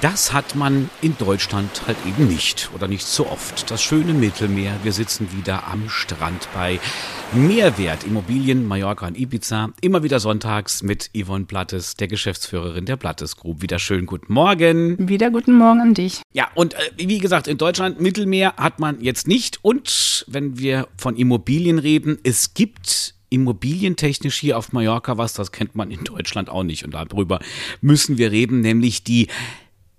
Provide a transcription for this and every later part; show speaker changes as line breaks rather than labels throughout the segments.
Das hat man in Deutschland halt eben nicht oder nicht so oft. Das schöne Mittelmeer. Wir sitzen wieder am Strand bei Mehrwert Immobilien Mallorca und Ibiza. Immer wieder sonntags mit Yvonne Blattes, der Geschäftsführerin der Blattes Group. Wieder schön guten Morgen.
Wieder guten Morgen an dich.
Ja, und äh, wie gesagt, in Deutschland Mittelmeer hat man jetzt nicht. Und wenn wir von Immobilien reden, es gibt immobilientechnisch hier auf Mallorca was, das kennt man in Deutschland auch nicht. Und darüber müssen wir reden, nämlich die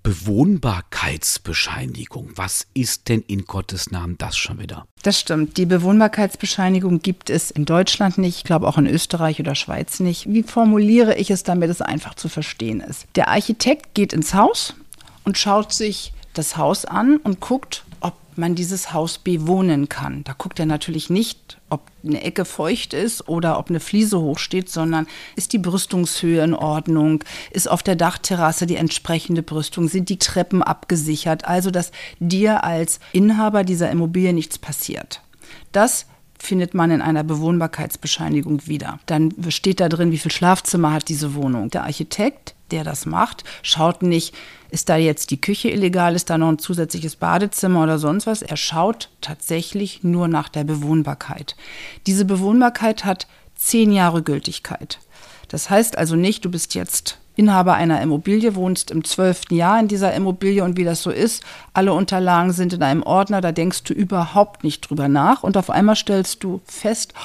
Bewohnbarkeitsbescheinigung. Was ist denn in Gottes Namen das schon wieder?
Das stimmt. Die Bewohnbarkeitsbescheinigung gibt es in Deutschland nicht, ich glaube auch in Österreich oder Schweiz nicht. Wie formuliere ich es, damit es einfach zu verstehen ist? Der Architekt geht ins Haus und schaut sich das Haus an und guckt, man dieses Haus bewohnen kann. Da guckt er natürlich nicht, ob eine Ecke feucht ist oder ob eine Fliese hochsteht, sondern ist die Brüstungshöhe in Ordnung, ist auf der Dachterrasse die entsprechende Brüstung, sind die Treppen abgesichert, also dass dir als Inhaber dieser Immobilie nichts passiert. Das findet man in einer Bewohnbarkeitsbescheinigung wieder. Dann steht da drin, wie viel Schlafzimmer hat diese Wohnung. Der Architekt, der das macht, schaut nicht, ist da jetzt die Küche illegal, ist da noch ein zusätzliches Badezimmer oder sonst was. Er schaut tatsächlich nur nach der Bewohnbarkeit. Diese Bewohnbarkeit hat zehn Jahre Gültigkeit. Das heißt also nicht, du bist jetzt Inhaber einer Immobilie, wohnst im zwölften Jahr in dieser Immobilie und wie das so ist, alle Unterlagen sind in einem Ordner, da denkst du überhaupt nicht drüber nach und auf einmal stellst du fest,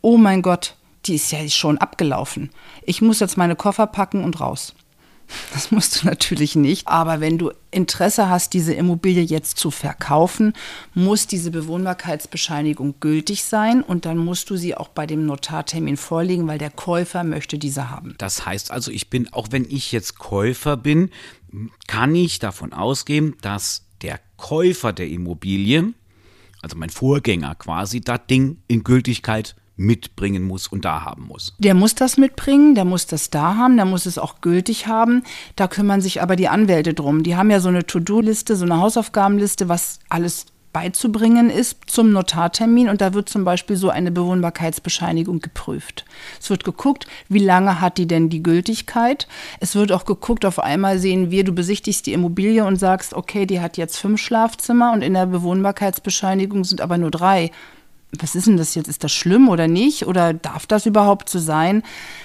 oh mein Gott, die ist ja schon abgelaufen. Ich muss jetzt meine Koffer packen und raus. Das musst du natürlich nicht. Aber wenn du Interesse hast, diese Immobilie jetzt zu verkaufen, muss diese Bewohnbarkeitsbescheinigung gültig sein und dann musst du sie auch bei dem Notartermin vorlegen, weil der Käufer möchte diese haben.
Das heißt also, ich bin, auch wenn ich jetzt Käufer bin, kann ich davon ausgehen, dass der Käufer der Immobilie, also mein Vorgänger quasi, das Ding in Gültigkeit mitbringen muss und da haben muss.
Der muss das mitbringen, der muss das da haben, der muss es auch gültig haben. Da kümmern sich aber die Anwälte drum. Die haben ja so eine To-Do-Liste, so eine Hausaufgabenliste, was alles beizubringen ist zum Notartermin und da wird zum Beispiel so eine Bewohnbarkeitsbescheinigung geprüft. Es wird geguckt, wie lange hat die denn die Gültigkeit. Es wird auch geguckt, auf einmal sehen wir, du besichtigst die Immobilie und sagst, okay, die hat jetzt fünf Schlafzimmer und in der Bewohnbarkeitsbescheinigung sind aber nur drei was ist denn das jetzt? Ist das schlimm oder nicht? Oder darf das überhaupt so sein?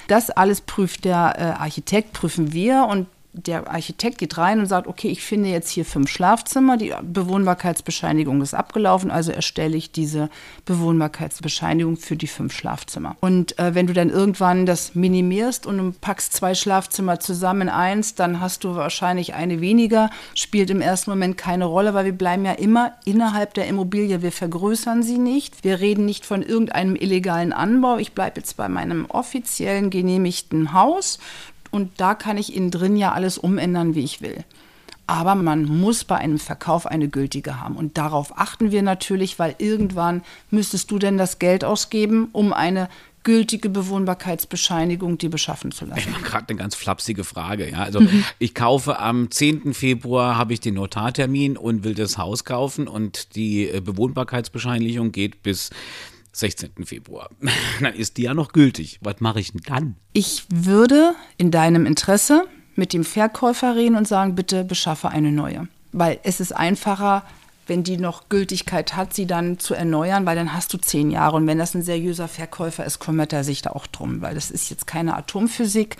Das alles prüft der äh, Architekt, prüfen wir und der Architekt geht rein und sagt, okay, ich finde jetzt hier fünf Schlafzimmer, die Bewohnbarkeitsbescheinigung ist abgelaufen, also erstelle ich diese Bewohnbarkeitsbescheinigung für die fünf Schlafzimmer. Und äh, wenn du dann irgendwann das minimierst und packst zwei Schlafzimmer zusammen in eins, dann hast du wahrscheinlich eine weniger, spielt im ersten Moment keine Rolle, weil wir bleiben ja immer innerhalb der Immobilie, wir vergrößern sie nicht, wir reden nicht von irgendeinem illegalen Anbau, ich bleibe jetzt bei meinem offiziellen genehmigten Haus, und da kann ich innen drin ja alles umändern, wie ich will. Aber man muss bei einem Verkauf eine gültige haben. Und darauf achten wir natürlich, weil irgendwann müsstest du denn das Geld ausgeben, um eine gültige Bewohnbarkeitsbescheinigung die beschaffen zu lassen.
Ich mache gerade eine ganz flapsige Frage. Ja? Also mhm. ich kaufe am 10. Februar habe ich den Notartermin und will das Haus kaufen und die äh, Bewohnbarkeitsbescheinigung geht bis 16. Februar. Dann ist die ja noch gültig. Was mache ich denn dann?
Ich würde in deinem Interesse mit dem Verkäufer reden und sagen, bitte beschaffe eine neue. Weil es ist einfacher, wenn die noch Gültigkeit hat, sie dann zu erneuern, weil dann hast du zehn Jahre. Und wenn das ein seriöser Verkäufer ist, kümmert er sich da auch drum, weil das ist jetzt keine Atomphysik.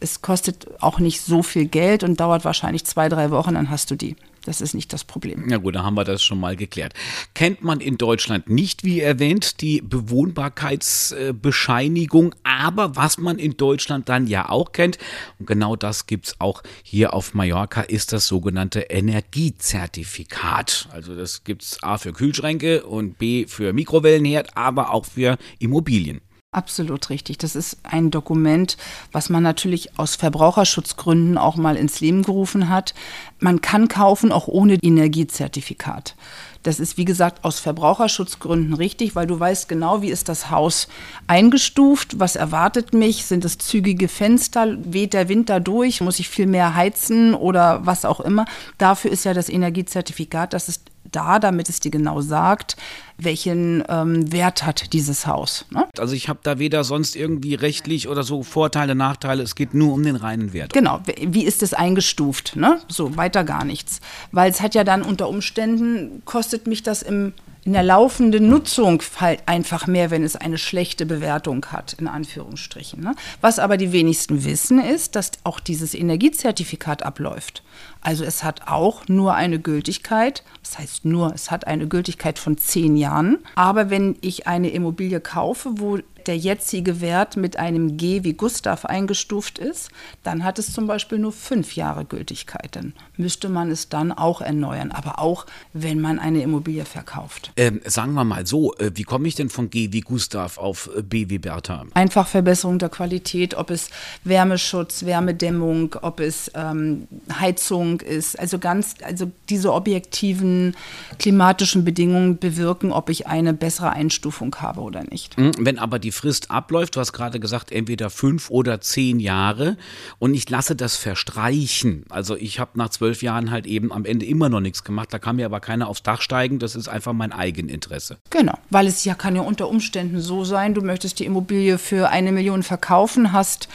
Es kostet auch nicht so viel Geld und dauert wahrscheinlich zwei, drei Wochen, dann hast du die. Das ist nicht das Problem.
Ja gut, da haben wir das schon mal geklärt. Kennt man in Deutschland nicht, wie erwähnt, die Bewohnbarkeitsbescheinigung, aber was man in Deutschland dann ja auch kennt, und genau das gibt es auch hier auf Mallorca, ist das sogenannte Energiezertifikat. Also das gibt es A für Kühlschränke und B für Mikrowellenherd, aber auch für Immobilien.
Absolut richtig. Das ist ein Dokument, was man natürlich aus Verbraucherschutzgründen auch mal ins Leben gerufen hat. Man kann kaufen auch ohne Energiezertifikat. Das ist, wie gesagt, aus Verbraucherschutzgründen richtig, weil du weißt genau, wie ist das Haus eingestuft, was erwartet mich, sind es zügige Fenster, weht der Wind da durch, muss ich viel mehr heizen oder was auch immer. Dafür ist ja das Energiezertifikat, dass es da, damit es dir genau sagt, welchen ähm, Wert hat dieses Haus. Ne?
Also ich habe da weder sonst irgendwie rechtlich oder so Vorteile, Nachteile, es geht nur um den reinen Wert.
Genau, wie ist es eingestuft? Ne? So, weiter gar nichts. Weil es hat ja dann unter Umständen, kostet mich das im in der laufenden Nutzung halt einfach mehr, wenn es eine schlechte Bewertung hat, in Anführungsstrichen. Ne? Was aber die wenigsten wissen, ist, dass auch dieses Energiezertifikat abläuft. Also es hat auch nur eine Gültigkeit, das heißt nur, es hat eine Gültigkeit von zehn Jahren. Aber wenn ich eine Immobilie kaufe, wo der jetzige Wert mit einem G wie Gustav eingestuft ist, dann hat es zum Beispiel nur fünf Jahre Gültigkeit. Dann müsste man es dann auch erneuern, aber auch wenn man eine Immobilie verkauft.
Ähm, sagen wir mal so, äh, wie komme ich denn von G wie Gustav auf äh, B wie Bertha?
Einfach Verbesserung der Qualität, ob es Wärmeschutz, Wärmedämmung, ob es ähm, Heizung ist, also ganz, also diese objektiven klimatischen Bedingungen bewirken, ob ich eine bessere Einstufung habe oder nicht.
Hm, wenn aber die Frist abläuft, du hast gerade gesagt, entweder fünf oder zehn Jahre und ich lasse das verstreichen. Also ich habe nach zwölf Jahren halt eben am Ende immer noch nichts gemacht, da kann mir aber keiner aufs Dach steigen, das ist einfach mein Eigeninteresse.
Genau, weil es ja kann ja unter Umständen so sein, du möchtest die Immobilie für eine Million verkaufen, hast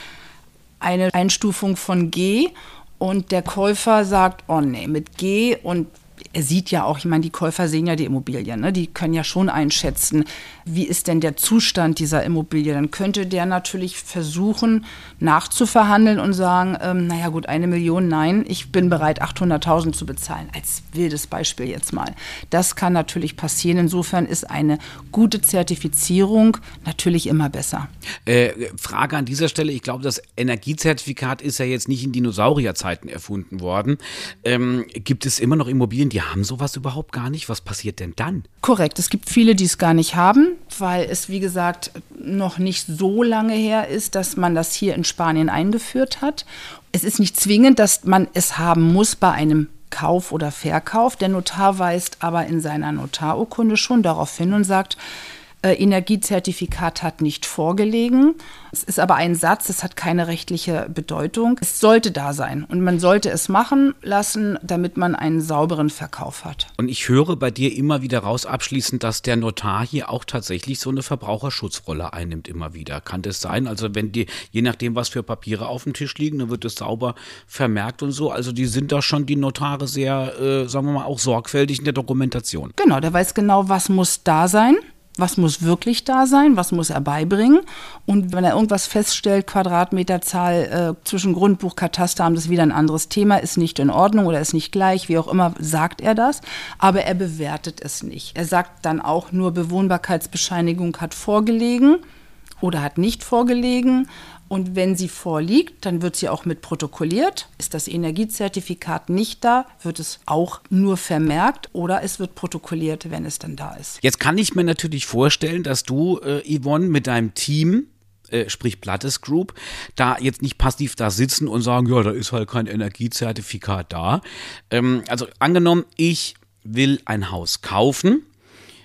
eine Einstufung von G und der Käufer sagt, oh nee, mit G und er sieht ja auch, ich meine, die Käufer sehen ja die Immobilien, ne? die können ja schon einschätzen, wie ist denn der Zustand dieser Immobilie. Dann könnte der natürlich versuchen, nachzuverhandeln und sagen, ähm, naja gut, eine Million, nein, ich bin bereit, 800.000 zu bezahlen, als wildes Beispiel jetzt mal. Das kann natürlich passieren. Insofern ist eine gute Zertifizierung natürlich immer besser.
Äh, Frage an dieser Stelle, ich glaube, das Energiezertifikat ist ja jetzt nicht in Dinosaurierzeiten erfunden worden. Ähm, gibt es immer noch Immobilien, die haben sowas überhaupt gar nicht. Was passiert denn dann?
Korrekt, es gibt viele, die es gar nicht haben, weil es, wie gesagt, noch nicht so lange her ist, dass man das hier in Spanien eingeführt hat. Es ist nicht zwingend, dass man es haben muss bei einem Kauf oder Verkauf. Der Notar weist aber in seiner Notarurkunde schon darauf hin und sagt, Energiezertifikat hat nicht vorgelegen. Es ist aber ein Satz, es hat keine rechtliche Bedeutung. Es sollte da sein und man sollte es machen lassen, damit man einen sauberen Verkauf hat.
Und ich höre bei dir immer wieder raus abschließend, dass der Notar hier auch tatsächlich so eine Verbraucherschutzrolle einnimmt immer wieder. Kann das sein? Also wenn die, je nachdem, was für Papiere auf dem Tisch liegen, dann wird es sauber vermerkt und so. Also die sind da schon die Notare sehr, äh, sagen wir mal, auch sorgfältig in der Dokumentation.
Genau, der weiß genau, was muss da sein was muss wirklich da sein, was muss er beibringen. Und wenn er irgendwas feststellt, Quadratmeterzahl äh, zwischen Grundbuch, Kataster haben das wieder ein anderes Thema, ist nicht in Ordnung oder ist nicht gleich, wie auch immer, sagt er das. Aber er bewertet es nicht. Er sagt dann auch nur, Bewohnbarkeitsbescheinigung hat vorgelegen oder hat nicht vorgelegen. Und wenn sie vorliegt, dann wird sie auch mit protokolliert. Ist das Energiezertifikat nicht da, wird es auch nur vermerkt oder es wird protokolliert, wenn es dann da ist.
Jetzt kann ich mir natürlich vorstellen, dass du, äh, Yvonne, mit deinem Team äh, sprich Blattes Group, da jetzt nicht passiv da sitzen und sagen, ja, da ist halt kein Energiezertifikat da. Ähm, also angenommen, ich will ein Haus kaufen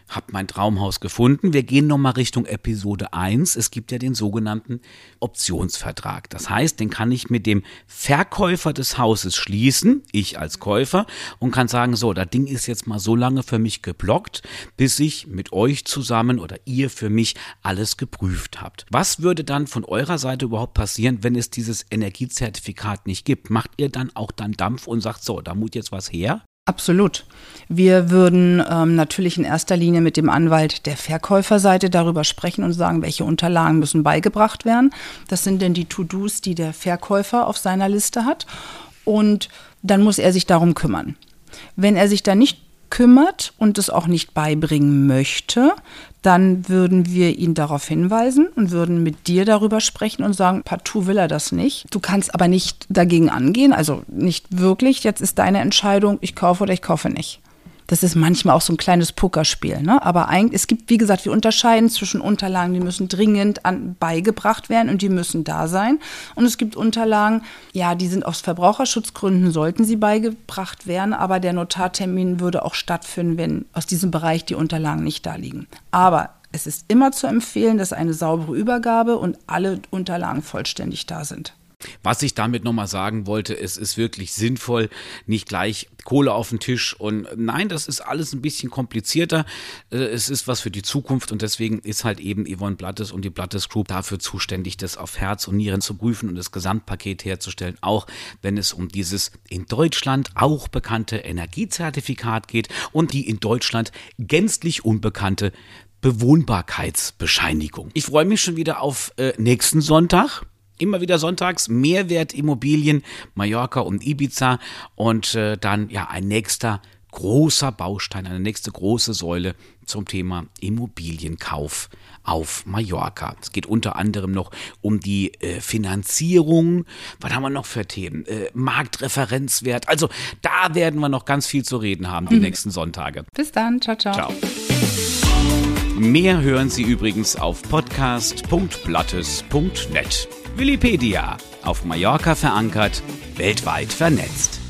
habe mein Traumhaus gefunden. Wir gehen nochmal Richtung Episode 1. Es gibt ja den sogenannten Optionsvertrag. Das heißt, den kann ich mit dem Verkäufer des Hauses schließen, ich als Käufer, und kann sagen, so, das Ding ist jetzt mal so lange für mich geblockt, bis ich mit euch zusammen oder ihr für mich alles geprüft habt. Was würde dann von eurer Seite überhaupt passieren, wenn es dieses Energiezertifikat nicht gibt? Macht ihr dann auch dann Dampf und sagt, so, da muss jetzt was her?
Absolut. Wir würden ähm, natürlich in erster Linie mit dem Anwalt der Verkäuferseite darüber sprechen und sagen, welche Unterlagen müssen beigebracht werden. Das sind denn die To-Dos, die der Verkäufer auf seiner Liste hat. Und dann muss er sich darum kümmern. Wenn er sich da nicht kümmert und es auch nicht beibringen möchte, dann würden wir ihn darauf hinweisen und würden mit dir darüber sprechen und sagen, partout will er das nicht. Du kannst aber nicht dagegen angehen, also nicht wirklich. Jetzt ist deine Entscheidung, ich kaufe oder ich kaufe nicht. Das ist manchmal auch so ein kleines Pokerspiel. Ne? Aber eigentlich, es gibt, wie gesagt, wir unterscheiden zwischen Unterlagen, die müssen dringend an, beigebracht werden und die müssen da sein. Und es gibt Unterlagen, ja, die sind aus Verbraucherschutzgründen, sollten sie beigebracht werden, aber der Notartermin würde auch stattfinden, wenn aus diesem Bereich die Unterlagen nicht da liegen. Aber es ist immer zu empfehlen, dass eine saubere Übergabe und alle Unterlagen vollständig da sind.
Was ich damit nochmal sagen wollte, es ist wirklich sinnvoll, nicht gleich Kohle auf den Tisch und nein, das ist alles ein bisschen komplizierter. Äh, es ist was für die Zukunft und deswegen ist halt eben Yvonne Blattes und die Blattes Group dafür zuständig, das auf Herz und Nieren zu prüfen und das Gesamtpaket herzustellen, auch wenn es um dieses in Deutschland auch bekannte Energiezertifikat geht und die in Deutschland gänzlich unbekannte Bewohnbarkeitsbescheinigung. Ich freue mich schon wieder auf äh, nächsten Sonntag. Immer wieder sonntags Mehrwertimmobilien, Mallorca und Ibiza und äh, dann ja ein nächster großer Baustein, eine nächste große Säule zum Thema Immobilienkauf auf Mallorca. Es geht unter anderem noch um die äh, Finanzierung. Was haben wir noch für Themen? Äh, Marktreferenzwert. Also da werden wir noch ganz viel zu reden haben die mhm. nächsten Sonntage.
Bis dann. Ciao, ciao. Ciao.
Mehr hören Sie übrigens auf podcast.blattes.net. Willipedia. Auf Mallorca verankert, weltweit vernetzt.